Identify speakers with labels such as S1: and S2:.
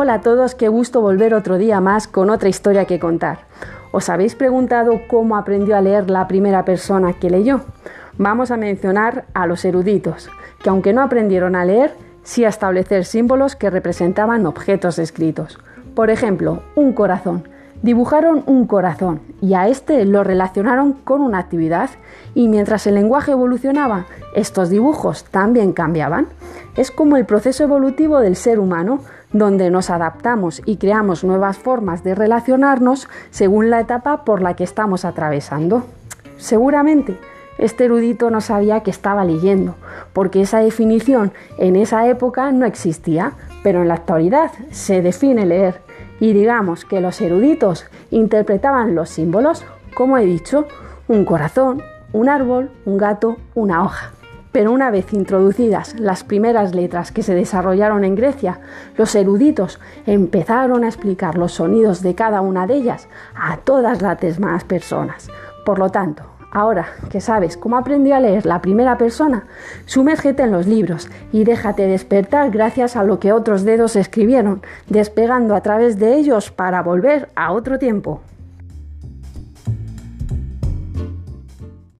S1: Hola a todos, qué gusto volver otro día más con otra historia que contar. ¿Os habéis preguntado cómo aprendió a leer la primera persona que leyó? Vamos a mencionar a los eruditos, que aunque no aprendieron a leer, sí a establecer símbolos que representaban objetos escritos. Por ejemplo, un corazón. Dibujaron un corazón y a este lo relacionaron con una actividad y mientras el lenguaje evolucionaba, estos dibujos también cambiaban. Es como el proceso evolutivo del ser humano, donde nos adaptamos y creamos nuevas formas de relacionarnos según la etapa por la que estamos atravesando. Seguramente este erudito no sabía que estaba leyendo, porque esa definición en esa época no existía, pero en la actualidad se define leer. Y digamos que los eruditos interpretaban los símbolos, como he dicho, un corazón, un árbol, un gato, una hoja. Pero una vez introducidas las primeras letras que se desarrollaron en Grecia, los eruditos empezaron a explicar los sonidos de cada una de ellas a todas las demás personas. Por lo tanto, ahora que sabes cómo aprendió a leer la primera persona, sumérgete en los libros y déjate despertar gracias a lo que otros dedos escribieron, despegando a través de ellos para volver a otro tiempo.